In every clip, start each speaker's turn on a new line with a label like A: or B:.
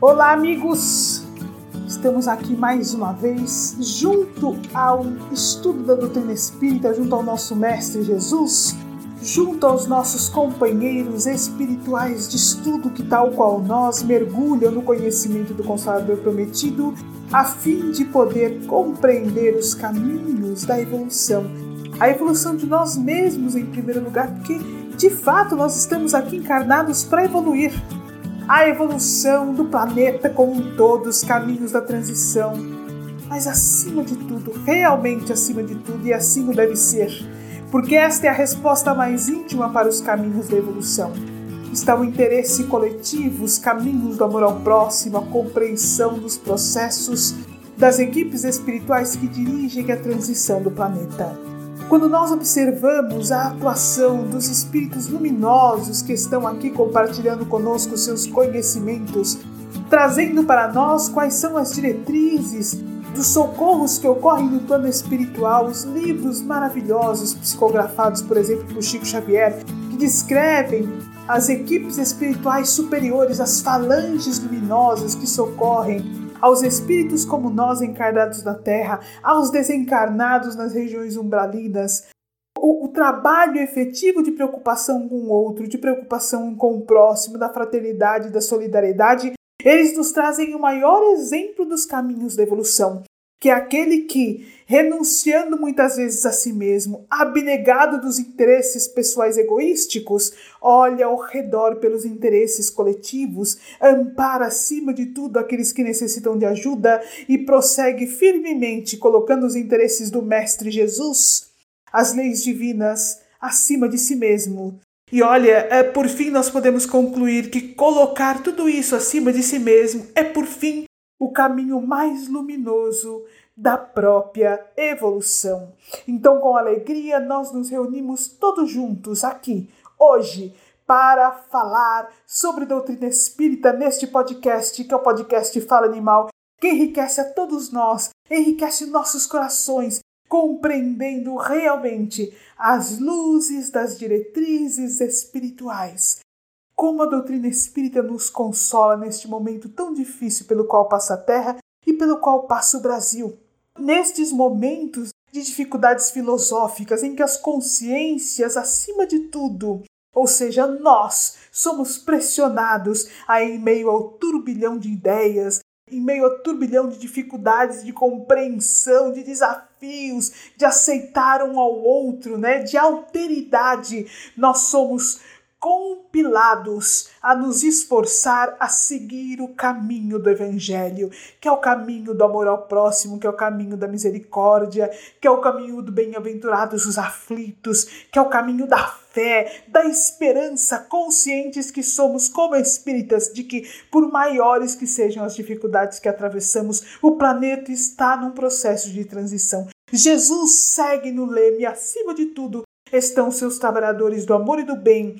A: Olá, amigos! Estamos aqui mais uma vez, junto ao estudo da doutrina espírita, junto ao nosso Mestre Jesus, junto aos nossos companheiros espirituais de estudo que, tal qual nós, mergulham no conhecimento do Consolador Prometido, a fim de poder compreender os caminhos da evolução. A evolução de nós mesmos, em primeiro lugar, porque de fato nós estamos aqui encarnados para evoluir a evolução do planeta como um todo, os caminhos da transição. Mas acima de tudo, realmente acima de tudo, e assim o deve ser, porque esta é a resposta mais íntima para os caminhos da evolução. Está o interesse coletivo, os caminhos do amor ao próximo, a compreensão dos processos das equipes espirituais que dirigem a transição do planeta. Quando nós observamos a atuação dos espíritos luminosos que estão aqui compartilhando conosco seus conhecimentos, trazendo para nós quais são as diretrizes dos socorros que ocorrem no plano espiritual, os livros maravilhosos psicografados, por exemplo, por Chico Xavier, que descrevem as equipes espirituais superiores, as falanges luminosas que socorrem aos espíritos como nós encarnados na terra, aos desencarnados nas regiões umbralinas, o, o, trabalho efetivo de preocupação com o outro, de preocupação com o próximo, da fraternidade, da solidariedade, eles nos trazem o maior exemplo dos caminhos da evolução que é aquele que, renunciando muitas vezes a si mesmo, abnegado dos interesses pessoais egoísticos, olha ao redor pelos interesses coletivos, ampara acima de tudo aqueles que necessitam de ajuda e prossegue firmemente colocando os interesses do Mestre Jesus, as leis divinas, acima de si mesmo. E olha, é, por fim nós podemos concluir que colocar tudo isso acima de si mesmo é, por fim, o caminho mais luminoso da própria evolução. Então, com alegria, nós nos reunimos todos juntos aqui, hoje, para falar sobre doutrina espírita neste podcast, que é o podcast Fala Animal, que enriquece a todos nós, enriquece nossos corações, compreendendo realmente as luzes das diretrizes espirituais como a doutrina espírita nos consola neste momento tão difícil pelo qual passa a Terra e pelo qual passa o Brasil. Nestes momentos de dificuldades filosóficas em que as consciências, acima de tudo, ou seja, nós, somos pressionados a, em meio ao turbilhão de ideias, em meio ao turbilhão de dificuldades de compreensão, de desafios, de aceitar um ao outro, né, de alteridade, nós somos compilados a nos esforçar a seguir o caminho do Evangelho, que é o caminho do amor ao próximo, que é o caminho da misericórdia, que é o caminho do bem-aventurados os aflitos, que é o caminho da fé, da esperança, conscientes que somos como espíritas de que, por maiores que sejam as dificuldades que atravessamos, o planeta está num processo de transição. Jesus segue no leme, acima de tudo, estão seus trabalhadores do amor e do bem,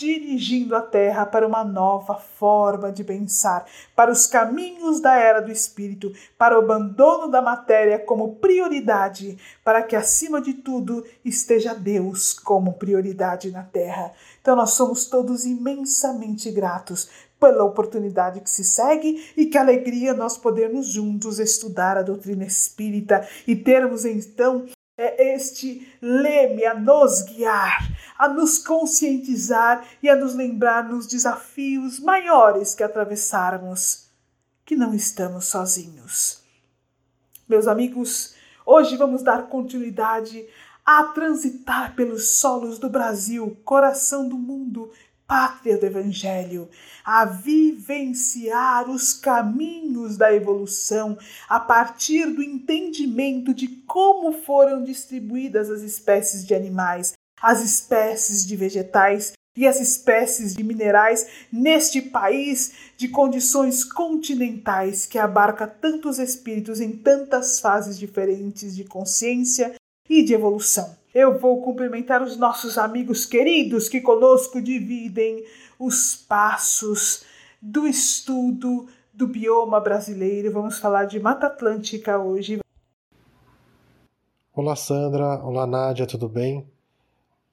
A: dirigindo a Terra para uma nova forma de pensar, para os caminhos da era do espírito, para o abandono da matéria como prioridade, para que acima de tudo esteja Deus como prioridade na Terra. Então nós somos todos imensamente gratos pela oportunidade que se segue e que alegria nós podermos juntos estudar a doutrina espírita e termos então é este leme a nos guiar, a nos conscientizar e a nos lembrar nos desafios maiores que atravessarmos, que não estamos sozinhos. Meus amigos, hoje vamos dar continuidade a transitar pelos solos do Brasil, coração do mundo, pátria do Evangelho, a vivenciar os caminhos da evolução a partir do entendimento de como foram distribuídas as espécies de animais, as espécies de vegetais e as espécies de minerais neste país de condições continentais que abarca tantos espíritos em tantas fases diferentes de consciência e de evolução. Eu vou cumprimentar os nossos amigos queridos que conosco dividem os passos do estudo do bioma brasileiro. Vamos falar de Mata Atlântica hoje.
B: Olá, Sandra. Olá, Nádia, tudo bem?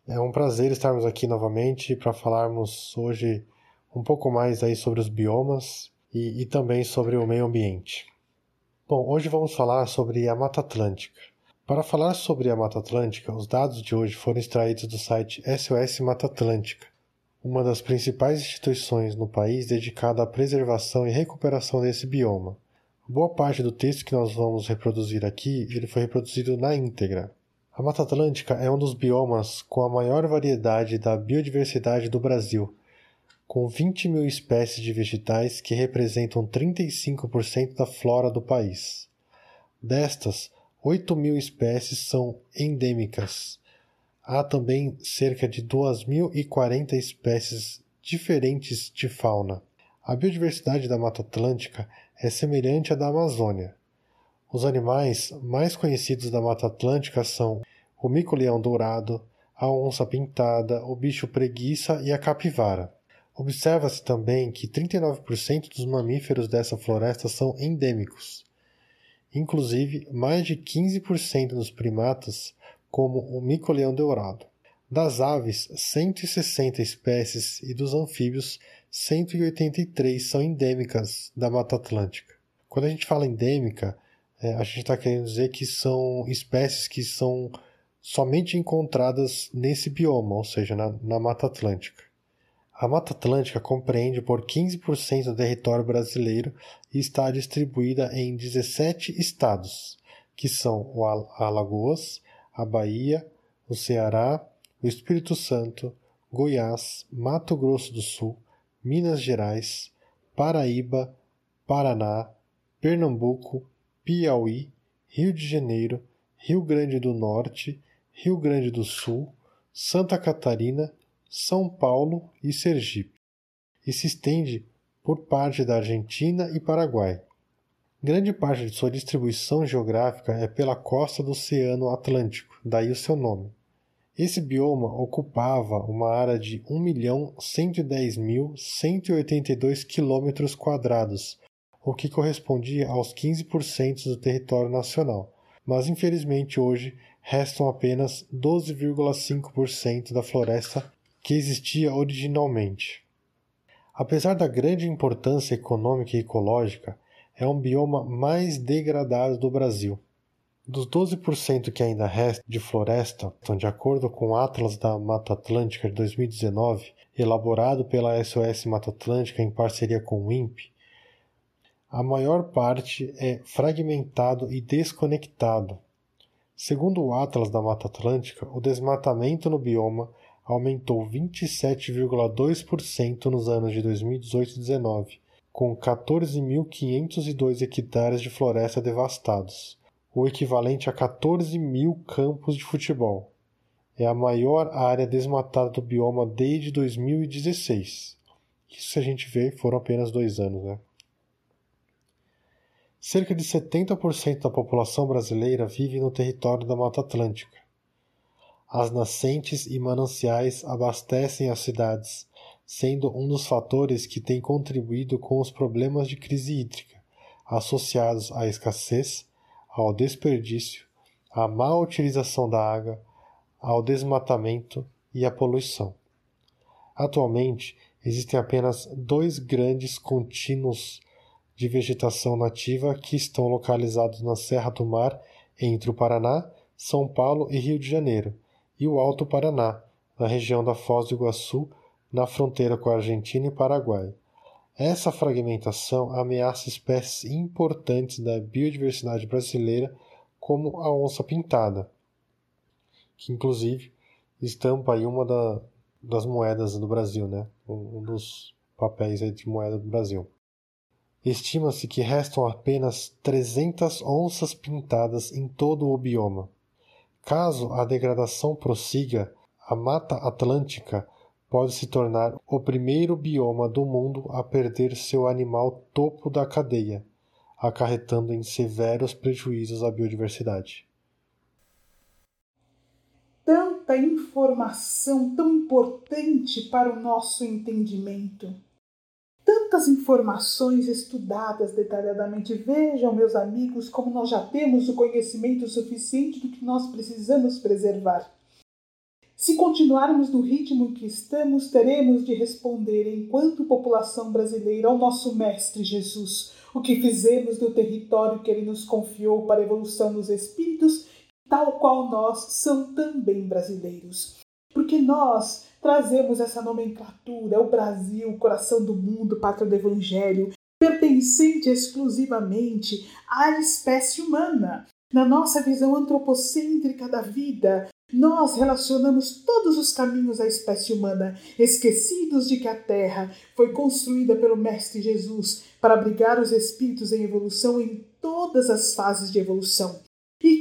B: É um prazer estarmos aqui novamente para falarmos hoje um pouco mais aí sobre os biomas e, e também sobre o meio ambiente. Bom, hoje vamos falar sobre a Mata Atlântica. Para falar sobre a Mata Atlântica, os dados de hoje foram extraídos do site SOS Mata Atlântica, uma das principais instituições no país dedicada à preservação e recuperação desse bioma. Boa parte do texto que nós vamos reproduzir aqui, ele foi reproduzido na íntegra. A Mata Atlântica é um dos biomas com a maior variedade da biodiversidade do Brasil, com 20 mil espécies de vegetais que representam 35% da flora do país. Destas, 8 mil espécies são endêmicas. Há também cerca de 2.040 espécies diferentes de fauna. A biodiversidade da Mata Atlântica é semelhante à da Amazônia. Os animais mais conhecidos da Mata Atlântica são o mico-leão dourado, a onça pintada, o bicho preguiça e a capivara. Observa-se também que 39% dos mamíferos dessa floresta são endêmicos. Inclusive, mais de 15% dos primatas, como o mico-leão dourado. Das aves, 160 espécies e dos anfíbios, 183 são endêmicas da Mata Atlântica. Quando a gente fala endêmica, é, a gente está querendo dizer que são espécies que são somente encontradas nesse bioma, ou seja, na, na Mata Atlântica. A Mata Atlântica compreende por 15% do território brasileiro e está distribuída em 17 estados, que são o Alagoas, a Bahia, o Ceará, o Espírito Santo, Goiás, Mato Grosso do Sul, Minas Gerais, Paraíba, Paraná, Pernambuco, Piauí, Rio de Janeiro, Rio Grande do Norte, Rio Grande do Sul, Santa Catarina são Paulo e Sergipe, e se estende por parte da Argentina e Paraguai. Grande parte de sua distribuição geográfica é pela costa do Oceano Atlântico, daí o seu nome. Esse bioma ocupava uma área de 1.110.182 km, o que correspondia aos 15% do território nacional, mas infelizmente hoje restam apenas 12,5% da floresta que existia originalmente. Apesar da grande importância econômica e ecológica, é um bioma mais degradado do Brasil. Dos 12% que ainda resta de floresta, então, de acordo com o Atlas da Mata Atlântica de 2019, elaborado pela SOS Mata Atlântica em parceria com o INPE, a maior parte é fragmentado e desconectado. Segundo o Atlas da Mata Atlântica, o desmatamento no bioma aumentou 27,2% nos anos de 2018 e 2019, com 14.502 hectares de floresta devastados, o equivalente a 14 mil campos de futebol. É a maior área desmatada do bioma desde 2016. Isso, se a gente vê, foram apenas dois anos. Né? Cerca de 70% da população brasileira vive no território da Mata Atlântica as nascentes e mananciais abastecem as cidades, sendo um dos fatores que tem contribuído com os problemas de crise hídrica, associados à escassez, ao desperdício, à má utilização da água, ao desmatamento e à poluição. Atualmente, existem apenas dois grandes contínuos de vegetação nativa que estão localizados na Serra do Mar entre o Paraná, São Paulo e Rio de Janeiro, e o Alto Paraná, na região da Foz do Iguaçu, na fronteira com a Argentina e Paraguai. Essa fragmentação ameaça espécies importantes da biodiversidade brasileira, como a onça pintada, que inclusive estampa aí uma da, das moedas do Brasil, né? um dos papéis de moeda do Brasil. Estima-se que restam apenas 300 onças pintadas em todo o bioma. Caso a degradação prossiga, a Mata Atlântica pode se tornar o primeiro bioma do mundo a perder seu animal topo da cadeia, acarretando em severos prejuízos à biodiversidade.
A: Tanta informação tão importante para o nosso entendimento tantas informações estudadas detalhadamente. Vejam, meus amigos, como nós já temos o conhecimento suficiente do que nós precisamos preservar. Se continuarmos no ritmo que estamos, teremos de responder, enquanto população brasileira, ao nosso Mestre Jesus, o que fizemos do território que ele nos confiou para a evolução dos espíritos, tal qual nós são também brasileiros. Porque nós trazemos essa nomenclatura, o Brasil, coração do mundo, pátria do Evangelho, pertencente exclusivamente à espécie humana. Na nossa visão antropocêntrica da vida, nós relacionamos todos os caminhos à espécie humana, esquecidos de que a Terra foi construída pelo Mestre Jesus para abrigar os espíritos em evolução em todas as fases de evolução.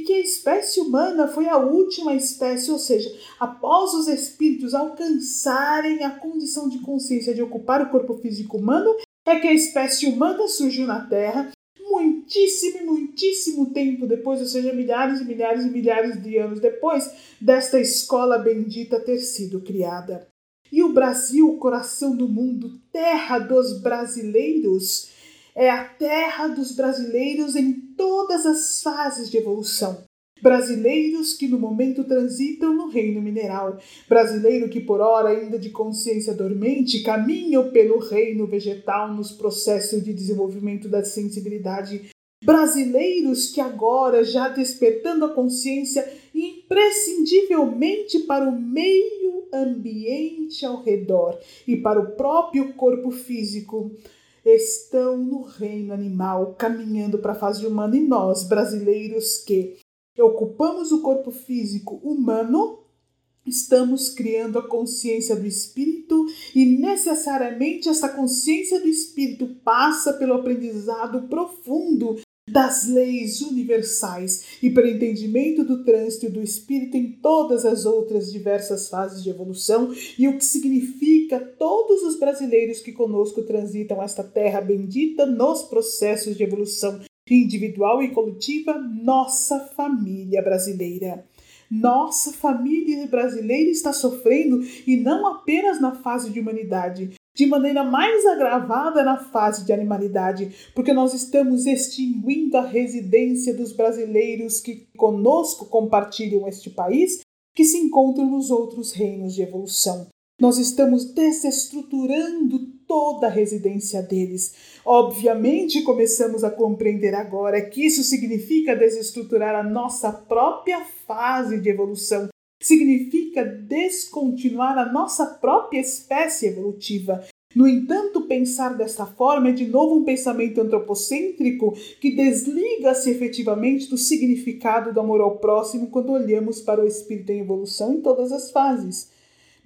A: Que a espécie humana foi a última espécie, ou seja, após os espíritos alcançarem a condição de consciência de ocupar o corpo físico humano, é que a espécie humana surgiu na Terra muitíssimo, muitíssimo tempo depois, ou seja, milhares e milhares e milhares de anos depois desta escola bendita ter sido criada. E o Brasil, coração do mundo, terra dos brasileiros, é a terra dos brasileiros em todas as fases de evolução. Brasileiros que no momento transitam no reino mineral, brasileiro que por hora ainda de consciência dormente caminham pelo reino vegetal nos processos de desenvolvimento da sensibilidade, brasileiros que agora já despertando a consciência imprescindivelmente para o meio ambiente ao redor e para o próprio corpo físico, estão no reino animal, caminhando para a fase humana, e nós, brasileiros que ocupamos o corpo físico humano, estamos criando a consciência do espírito e necessariamente essa consciência do espírito passa pelo aprendizado profundo das leis universais e pelo entendimento do trânsito do espírito em todas as outras diversas fases de evolução e o que significa todos os brasileiros que conosco transitam esta terra bendita nos processos de evolução individual e coletiva, nossa família brasileira. Nossa família brasileira está sofrendo e não apenas na fase de humanidade, de maneira mais agravada na fase de animalidade, porque nós estamos extinguindo a residência dos brasileiros que conosco compartilham este país, que se encontram nos outros reinos de evolução. Nós estamos desestruturando toda a residência deles. Obviamente, começamos a compreender agora que isso significa desestruturar a nossa própria fase de evolução, significa descontinuar a nossa própria espécie evolutiva. No entanto, pensar dessa forma é de novo um pensamento antropocêntrico que desliga-se efetivamente do significado do amor ao próximo quando olhamos para o espírito em evolução em todas as fases.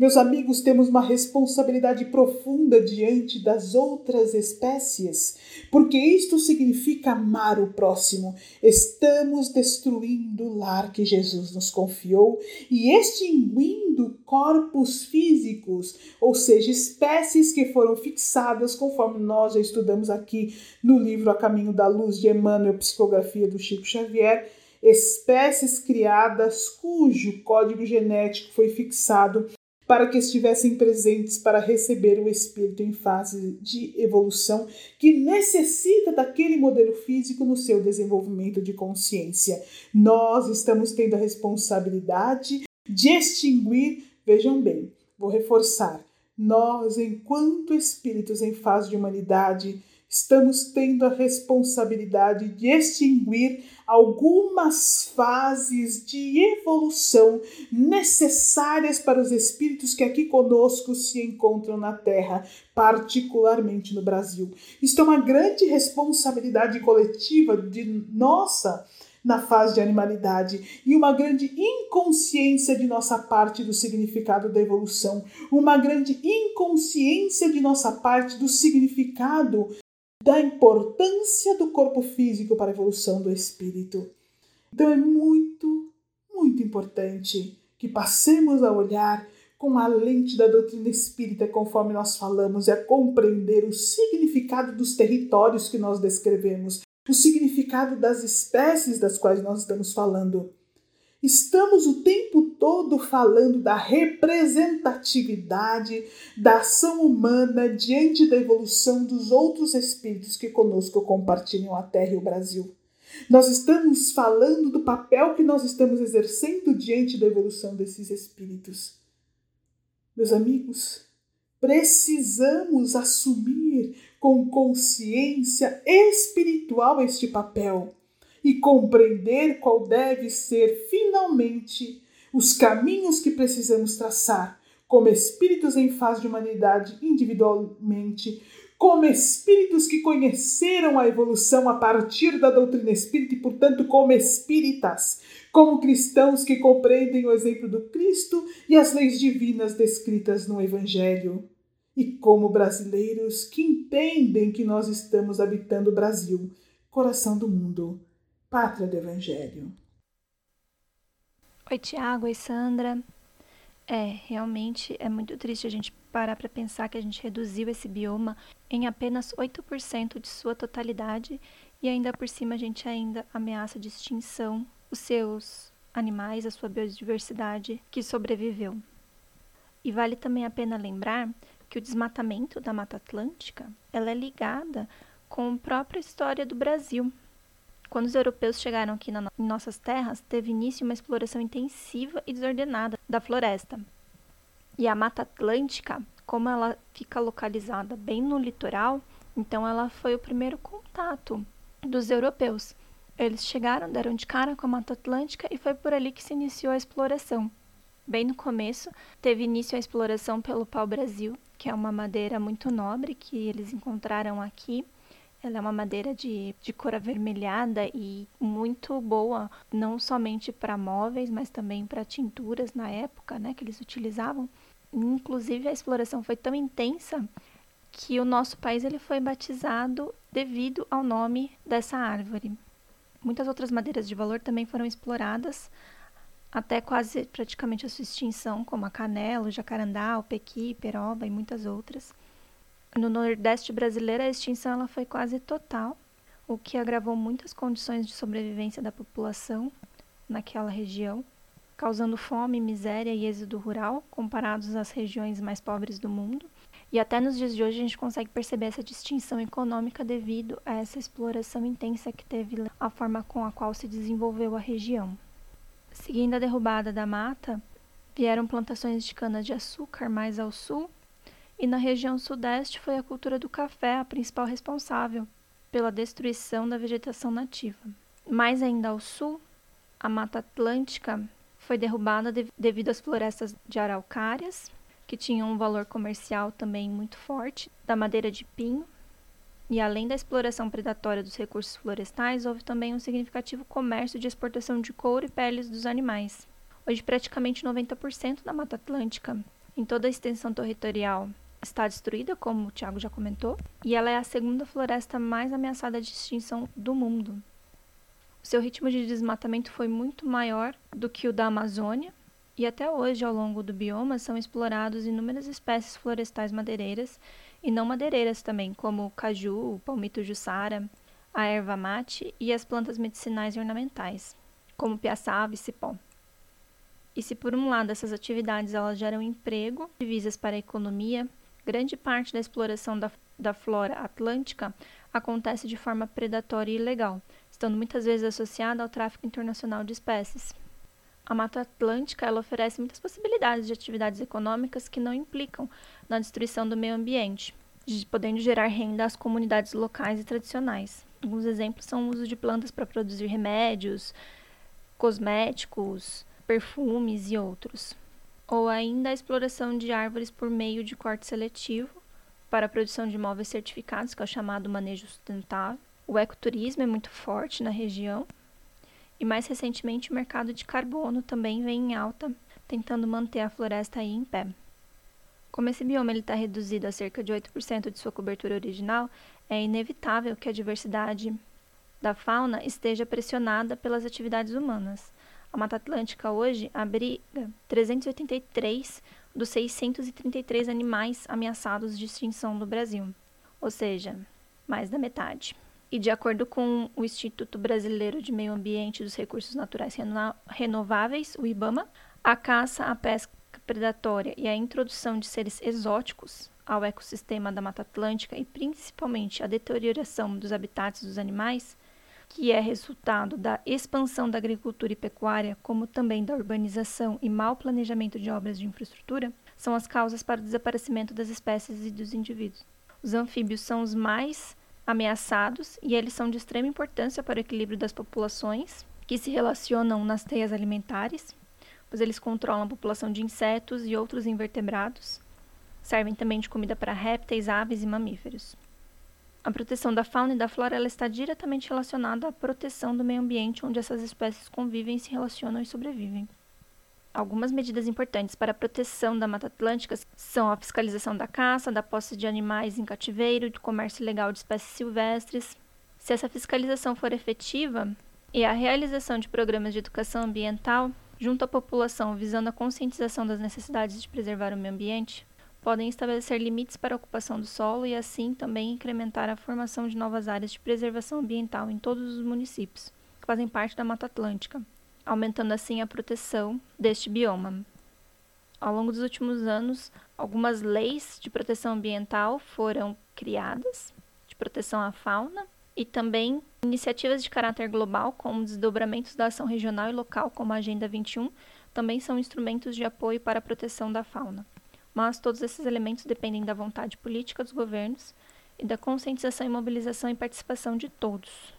A: Meus amigos, temos uma responsabilidade profunda diante das outras espécies, porque isto significa amar o próximo. Estamos destruindo o lar que Jesus nos confiou e extinguindo corpos físicos, ou seja, espécies que foram fixadas conforme nós já estudamos aqui no livro A Caminho da Luz de Emmanuel, Psicografia do Chico Xavier espécies criadas cujo código genético foi fixado para que estivessem presentes para receber o espírito em fase de evolução que necessita daquele modelo físico no seu desenvolvimento de consciência. Nós estamos tendo a responsabilidade de extinguir, vejam bem, vou reforçar, nós, enquanto espíritos em fase de humanidade, estamos tendo a responsabilidade de extinguir algumas fases de evolução necessárias para os espíritos que aqui conosco se encontram na Terra, particularmente no Brasil. Isto é uma grande responsabilidade coletiva de nossa na fase de animalidade e uma grande inconsciência de nossa parte do significado da evolução, uma grande inconsciência de nossa parte do significado da importância do corpo físico para a evolução do espírito. Então é muito, muito importante que passemos a olhar com a lente da doutrina espírita, conforme nós falamos, e a compreender o significado dos territórios que nós descrevemos, o significado das espécies das quais nós estamos falando. Estamos o tempo todo falando da representatividade da ação humana diante da evolução dos outros espíritos que conosco compartilham a Terra e o Brasil. Nós estamos falando do papel que nós estamos exercendo diante da evolução desses espíritos. Meus amigos, precisamos assumir com consciência espiritual este papel e compreender qual deve ser finalmente os caminhos que precisamos traçar como espíritos em fase de humanidade individualmente, como espíritos que conheceram a evolução a partir da doutrina espírita e, portanto, como espíritas, como cristãos que compreendem o exemplo do Cristo e as leis divinas descritas no Evangelho, e como brasileiros que entendem que nós estamos habitando o Brasil, coração do mundo, pátria do Evangelho.
C: Oi, Tiago, oi, Sandra. É, realmente é muito triste a gente parar para pensar que a gente reduziu esse bioma em apenas 8% de sua totalidade e ainda por cima a gente ainda ameaça de extinção os seus animais, a sua biodiversidade que sobreviveu. E vale também a pena lembrar que o desmatamento da Mata Atlântica ela é ligada com a própria história do Brasil. Quando os europeus chegaram aqui na, em nossas terras, teve início uma exploração intensiva e desordenada da floresta. E a Mata Atlântica, como ela fica localizada bem no litoral, então ela foi o primeiro contato dos europeus. Eles chegaram, deram de cara com a Mata Atlântica e foi por ali que se iniciou a exploração. Bem no começo, teve início a exploração pelo pau-brasil, que é uma madeira muito nobre que eles encontraram aqui ela é uma madeira de, de cor avermelhada e muito boa, não somente para móveis, mas também para tinturas na época, né, que eles utilizavam. Inclusive a exploração foi tão intensa que o nosso país ele foi batizado devido ao nome dessa árvore. Muitas outras madeiras de valor também foram exploradas até quase praticamente a sua extinção, como a canela, o jacarandá, o pequi, peroba e muitas outras. No Nordeste brasileiro, a extinção ela foi quase total, o que agravou muitas condições de sobrevivência da população naquela região, causando fome, miséria e êxodo rural comparados às regiões mais pobres do mundo. E até nos dias de hoje a gente consegue perceber essa distinção econômica devido a essa exploração intensa que teve a forma com a qual se desenvolveu a região. Seguindo a derrubada da mata, vieram plantações de cana-de-açúcar mais ao sul e na região sudeste foi a cultura do café a principal responsável pela destruição da vegetação nativa. Mais ainda ao sul, a Mata Atlântica foi derrubada de, devido às florestas de araucárias, que tinham um valor comercial também muito forte, da madeira de pinho, e além da exploração predatória dos recursos florestais, houve também um significativo comércio de exportação de couro e peles dos animais. Hoje, praticamente 90% da Mata Atlântica, em toda a extensão territorial está destruída, como o Tiago já comentou, e ela é a segunda floresta mais ameaçada de extinção do mundo. Seu ritmo de desmatamento foi muito maior do que o da Amazônia, e até hoje, ao longo do bioma, são explorados inúmeras espécies florestais madeireiras e não madeireiras também, como o caju, o palmito jussara, a erva mate e as plantas medicinais e ornamentais, como piaçava e cipó. E se por um lado essas atividades elas geram emprego, divisas para a economia, Grande parte da exploração da, da flora atlântica acontece de forma predatória e ilegal, estando muitas vezes associada ao tráfico internacional de espécies. A Mata Atlântica ela oferece muitas possibilidades de atividades econômicas que não implicam na destruição do meio ambiente, podendo gerar renda às comunidades locais e tradicionais. Alguns exemplos são o uso de plantas para produzir remédios, cosméticos, perfumes e outros ou ainda a exploração de árvores por meio de corte seletivo para a produção de móveis certificados, que é o chamado manejo sustentável. O ecoturismo é muito forte na região. E mais recentemente o mercado de carbono também vem em alta, tentando manter a floresta aí em pé. Como esse bioma está reduzido a cerca de 8% de sua cobertura original, é inevitável que a diversidade da fauna esteja pressionada pelas atividades humanas. A Mata Atlântica hoje abriga 383 dos 633 animais ameaçados de extinção no Brasil, ou seja, mais da metade. E de acordo com o Instituto Brasileiro de Meio Ambiente e dos Recursos Naturais Renováveis, o IBAMA, a caça, a pesca predatória e a introdução de seres exóticos ao ecossistema da Mata Atlântica e principalmente a deterioração dos habitats dos animais que é resultado da expansão da agricultura e pecuária, como também da urbanização e mau planejamento de obras de infraestrutura, são as causas para o desaparecimento das espécies e dos indivíduos. Os anfíbios são os mais ameaçados e eles são de extrema importância para o equilíbrio das populações que se relacionam nas teias alimentares, pois eles controlam a população de insetos e outros invertebrados. Servem também de comida para répteis, aves e mamíferos. A proteção da fauna e da flora ela está diretamente relacionada à proteção do meio ambiente onde essas espécies convivem, se relacionam e sobrevivem. Algumas medidas importantes para a proteção da Mata Atlântica são a fiscalização da caça, da posse de animais em cativeiro, de comércio ilegal de espécies silvestres. Se essa fiscalização for efetiva e a realização de programas de educação ambiental junto à população visando a conscientização das necessidades de preservar o meio ambiente, podem estabelecer limites para a ocupação do solo e assim também incrementar a formação de novas áreas de preservação ambiental em todos os municípios que fazem parte da Mata Atlântica aumentando assim a proteção deste bioma. Ao longo dos últimos anos, algumas leis de proteção ambiental foram criadas, de proteção à fauna, e também iniciativas de caráter global, como desdobramentos da ação regional e local, como a Agenda 21, também são instrumentos de apoio para a proteção da fauna. Mas todos esses elementos dependem da vontade política dos governos e da conscientização e mobilização e participação de todos.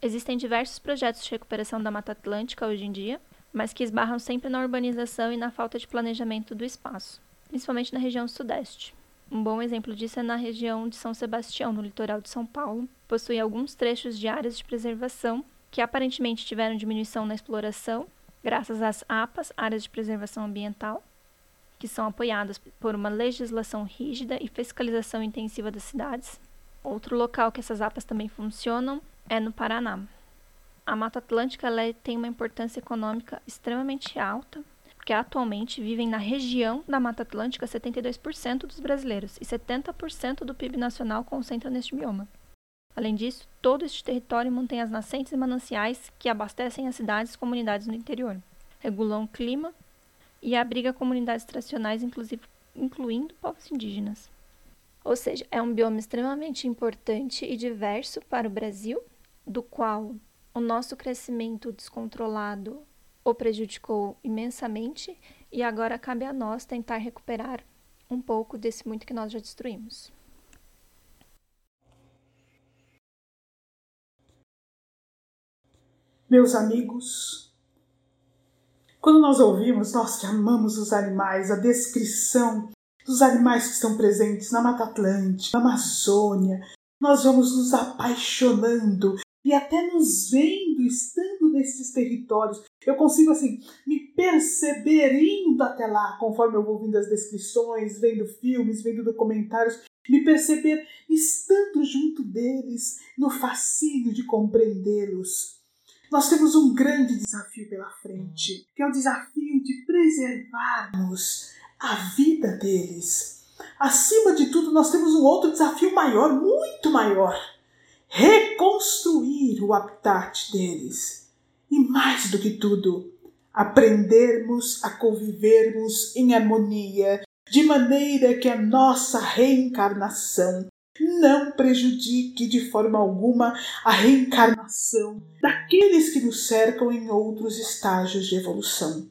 C: Existem diversos projetos de recuperação da Mata Atlântica hoje em dia, mas que esbarram sempre na urbanização e na falta de planejamento do espaço, principalmente na região sudeste. Um bom exemplo disso é na região de São Sebastião, no litoral de São Paulo. Possui alguns trechos de áreas de preservação que aparentemente tiveram diminuição na exploração, graças às APAs, áreas de preservação ambiental, que são apoiadas por uma legislação rígida e fiscalização intensiva das cidades. Outro local que essas APAs também funcionam é no Paraná. A Mata Atlântica ela tem uma importância econômica extremamente alta, porque atualmente vivem na região da Mata Atlântica 72% dos brasileiros e 70% do PIB nacional concentra neste bioma. Além disso, todo este território mantém as nascentes e mananciais que abastecem as cidades e comunidades no interior, regulam o clima e abriga comunidades tradicionais, inclusive incluindo povos indígenas. Ou seja, é um bioma extremamente importante e diverso para o Brasil do qual o nosso crescimento descontrolado o prejudicou imensamente e agora cabe a nós tentar recuperar um pouco desse muito que nós já destruímos.
A: Meus amigos, quando nós ouvimos, nós que amamos os animais, a descrição dos animais que estão presentes na Mata Atlântica, na Amazônia, nós vamos nos apaixonando e até nos vendo, estando nesses territórios, eu consigo assim me perceber indo até lá, conforme eu vou ouvindo as descrições, vendo filmes, vendo documentários, me perceber estando junto deles, no fascínio de compreendê-los. Nós temos um grande desafio pela frente, que é o desafio de preservarmos a vida deles. Acima de tudo, nós temos um outro desafio maior, muito maior reconstruir o habitat deles. E mais do que tudo, aprendermos a convivermos em harmonia, de maneira que a nossa reencarnação não prejudique de forma alguma a reencarnação daqueles que nos cercam em outros estágios de evolução.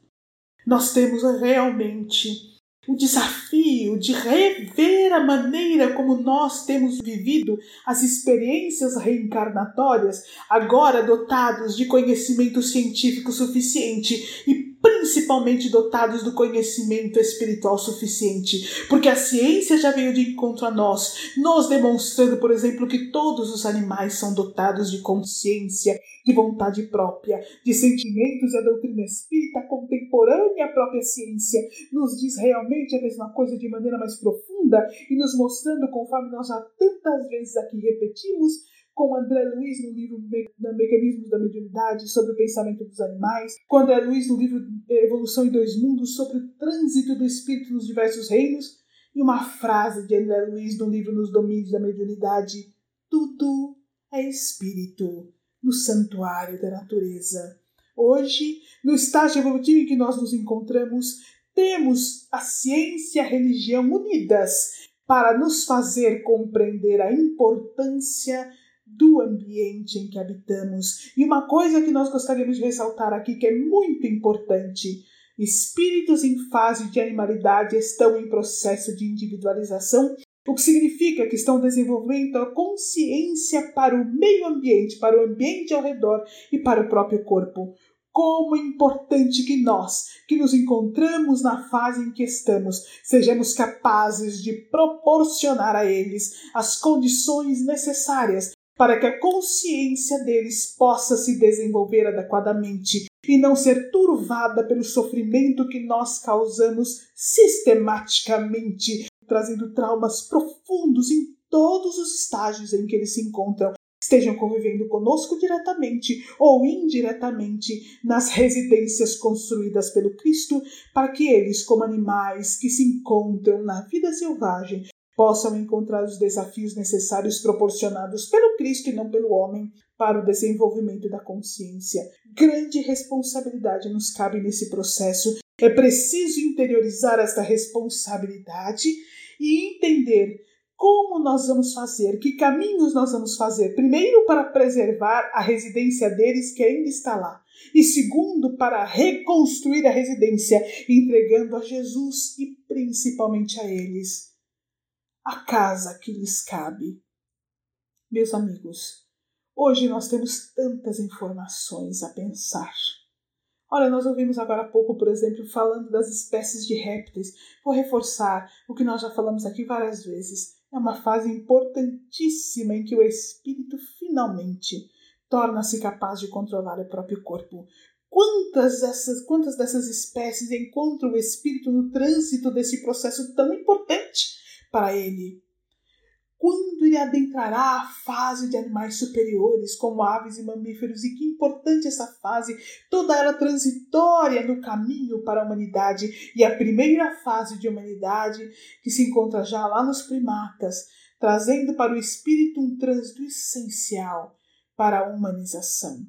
A: Nós temos realmente o desafio de rever a maneira como nós temos vivido as experiências reencarnatórias, agora dotados de conhecimento científico suficiente e principalmente dotados do conhecimento espiritual suficiente, porque a ciência já veio de encontro a nós, nos demonstrando, por exemplo, que todos os animais são dotados de consciência, de vontade própria, de sentimentos, e a doutrina espírita contemporânea à própria ciência nos diz realmente a mesma coisa de maneira mais profunda e nos mostrando, conforme nós já tantas vezes aqui repetimos, com André Luiz no livro Mecanismos da Mediunidade sobre o pensamento dos animais, com André Luiz no livro Evolução em Dois Mundos sobre o trânsito do espírito nos diversos reinos, e uma frase de André Luiz no livro Nos Domínios da Mediunidade: Tudo é espírito no santuário da natureza. Hoje, no estágio evolutivo em que nós nos encontramos, temos a ciência e a religião unidas para nos fazer compreender a importância do ambiente em que habitamos. E uma coisa que nós gostaríamos de ressaltar aqui, que é muito importante: Espíritos em fase de animalidade estão em processo de individualização, o que significa que estão desenvolvendo a consciência para o meio ambiente, para o ambiente ao redor e para o próprio corpo. Como é importante que nós, que nos encontramos na fase em que estamos, sejamos capazes de proporcionar a eles as condições necessárias para que a consciência deles possa se desenvolver adequadamente e não ser turvada pelo sofrimento que nós causamos sistematicamente, trazendo traumas profundos em todos os estágios em que eles se encontram, estejam convivendo conosco diretamente ou indiretamente nas residências construídas pelo Cristo, para que eles, como animais que se encontram na vida selvagem, possam encontrar os desafios necessários proporcionados pelo Cristo e não pelo homem para o desenvolvimento da consciência. Grande responsabilidade nos cabe nesse processo. É preciso interiorizar esta responsabilidade e entender como nós vamos fazer, que caminhos nós vamos fazer. Primeiro, para preservar a residência deles que ainda está lá. E segundo, para reconstruir a residência, entregando a Jesus e principalmente a eles a casa que lhes cabe. Meus amigos, hoje nós temos tantas informações a pensar. Olha, nós ouvimos agora há pouco, por exemplo, falando das espécies de répteis. Vou reforçar o que nós já falamos aqui várias vezes. É uma fase importantíssima em que o espírito finalmente torna-se capaz de controlar o próprio corpo. Quantas dessas, quantas dessas espécies encontram o espírito no trânsito desse processo tão importante? Para ele. Quando ele adentrará a fase de animais superiores, como aves e mamíferos, e que importante essa fase, toda ela transitória no caminho para a humanidade, e a primeira fase de humanidade que se encontra já lá nos primatas, trazendo para o espírito um trânsito essencial para a humanização.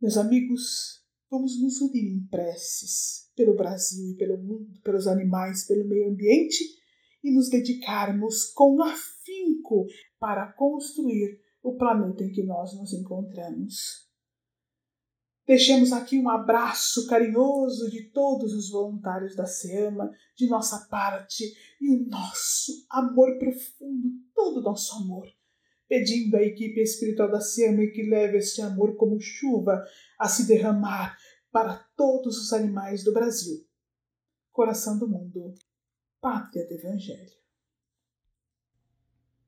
A: Meus amigos, vamos nos unir em preces pelo Brasil e pelo mundo, pelos animais, pelo meio ambiente e nos dedicarmos com afinco para construir o planeta em que nós nos encontramos. Deixemos aqui um abraço carinhoso de todos os voluntários da SEAMA, de nossa parte, e o nosso amor profundo, todo o nosso amor, pedindo à equipe espiritual da SEAMA que leve este amor como chuva a se derramar para todos os animais do Brasil. Coração do mundo pátria do Evangelho.